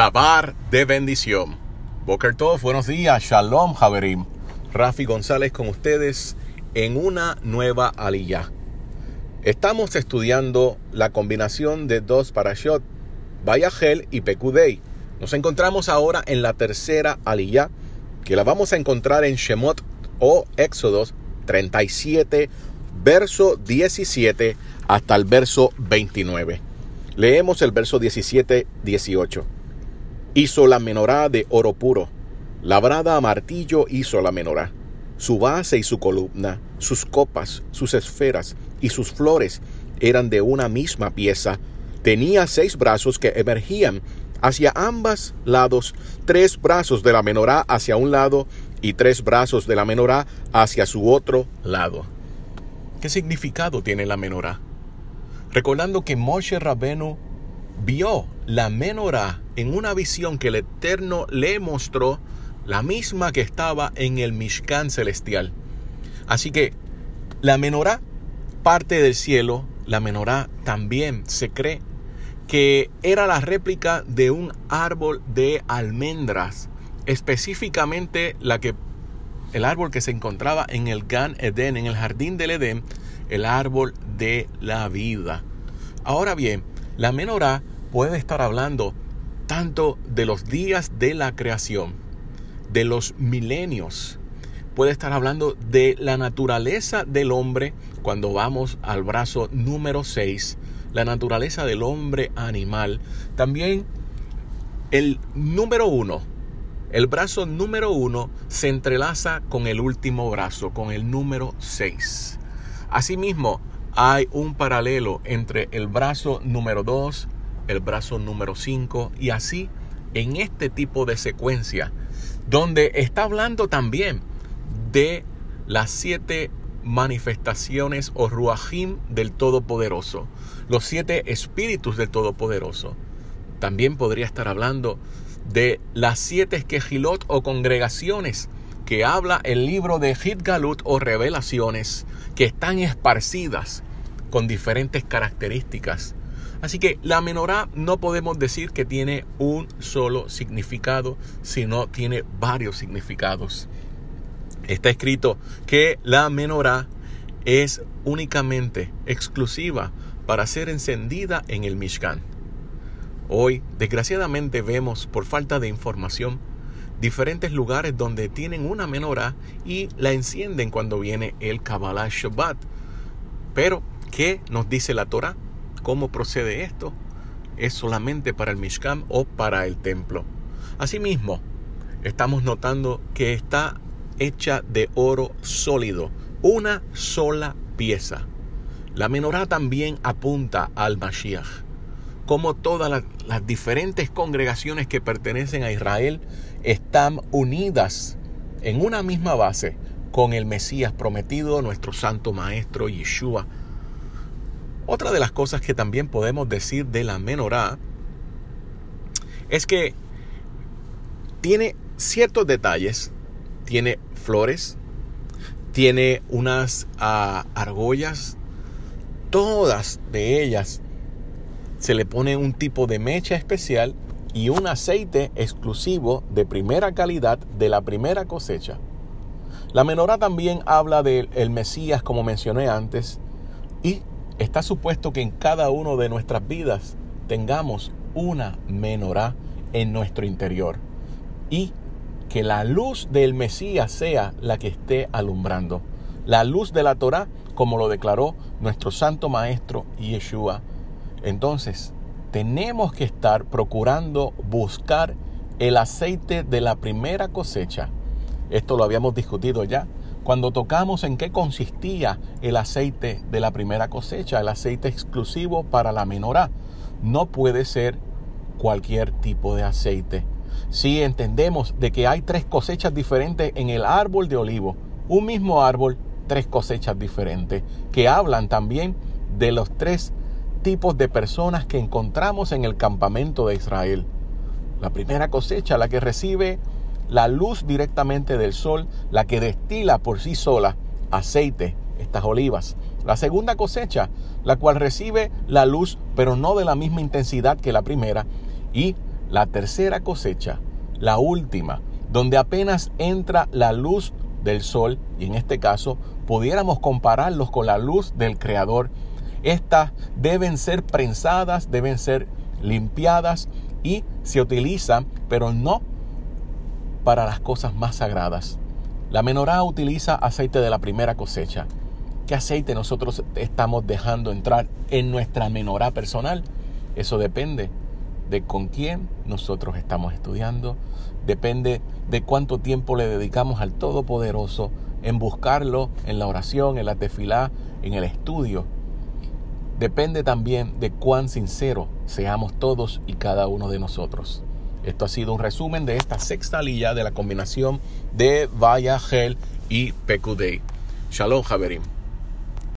Dabar de bendición. Boker Tov, buenos días. Shalom, Javerim. Rafi González con ustedes en una nueva aliyah. Estamos estudiando la combinación de dos parashot, Bayahel y Pekudei. Nos encontramos ahora en la tercera aliyah, que la vamos a encontrar en Shemot o Éxodos 37, verso 17 hasta el verso 29. Leemos el verso 17-18. Hizo la menorá de oro puro, labrada a martillo hizo la menorá, su base y su columna, sus copas, sus esferas y sus flores eran de una misma pieza. Tenía seis brazos que emergían hacia ambos lados, tres brazos de la menorá hacia un lado y tres brazos de la menorá hacia su otro lado. ¿Qué significado tiene la menorá? Recordando que Moshe Rabenu vio la menorá en una visión que el Eterno le mostró, la misma que estaba en el Mishkan celestial. Así que la menorá parte del cielo, la menorá también se cree que era la réplica de un árbol de almendras, específicamente la que el árbol que se encontraba en el Gan Eden, en el jardín del Edén, el árbol de la vida. Ahora bien, la menorá puede estar hablando tanto de los días de la creación, de los milenios, puede estar hablando de la naturaleza del hombre cuando vamos al brazo número 6, la naturaleza del hombre animal. También el número 1, el brazo número 1 se entrelaza con el último brazo, con el número 6. Asimismo, hay un paralelo entre el brazo número 2, el brazo número 5 y así en este tipo de secuencia, donde está hablando también de las siete manifestaciones o ruajim del Todopoderoso, los siete espíritus del Todopoderoso. También podría estar hablando de las siete esquejilot o congregaciones que habla el libro de Hitgalut o revelaciones que están esparcidas con diferentes características. Así que la menorá no podemos decir que tiene un solo significado, sino tiene varios significados. Está escrito que la menorá es únicamente exclusiva para ser encendida en el Mishkan. Hoy, desgraciadamente, vemos por falta de información diferentes lugares donde tienen una menorá y la encienden cuando viene el Kabbalah Shabbat. Pero, ¿qué nos dice la Torah? ¿Cómo procede esto? ¿Es solamente para el Mishkan o para el templo? Asimismo, estamos notando que está hecha de oro sólido, una sola pieza. La menorá también apunta al Mashiach como todas las, diferentes congregaciones que pertenecen a Israel están unidas en una misma base con el Mesías prometido, nuestro Santo Maestro Yeshua. Otra de las cosas que también podemos decir de la menorá es que tiene ciertos detalles, tiene flores, tiene unas ah, argollas, todas de ellas se le pone un tipo de mecha especial y un aceite exclusivo de primera calidad de la primera cosecha. La menorá también habla del Mesías como mencioné antes y está supuesto que en cada uno de nuestras vidas tengamos una menorá en nuestro interior y que la luz del Mesías sea la que esté alumbrando. La luz de la Torah como lo declaró nuestro santo maestro Yeshua entonces, tenemos que estar procurando buscar el aceite de la primera cosecha. Esto lo habíamos discutido ya. Cuando tocamos en qué consistía el aceite de la primera cosecha, el aceite exclusivo para la menorá, no puede ser cualquier tipo de aceite. Si entendemos de que hay tres cosechas diferentes en el árbol de olivo, un mismo árbol, tres cosechas diferentes, que hablan también de los tres tipos de personas que encontramos en el campamento de Israel. La primera cosecha, la que recibe la luz directamente del sol, la que destila por sí sola aceite, estas olivas. La segunda cosecha, la cual recibe la luz, pero no de la misma intensidad que la primera. Y la tercera cosecha, la última, donde apenas entra la luz del sol, y en este caso pudiéramos compararlos con la luz del Creador, estas deben ser prensadas, deben ser limpiadas y se utilizan, pero no para las cosas más sagradas. La menorá utiliza aceite de la primera cosecha. ¿Qué aceite nosotros estamos dejando entrar en nuestra menorá personal? Eso depende de con quién nosotros estamos estudiando, depende de cuánto tiempo le dedicamos al Todopoderoso en buscarlo en la oración, en la tefilá, en el estudio. Depende también de cuán sincero seamos todos y cada uno de nosotros. Esto ha sido un resumen de esta sexta lilla de la combinación de Vaya, Gel y Pecudei. Shalom, Javerim.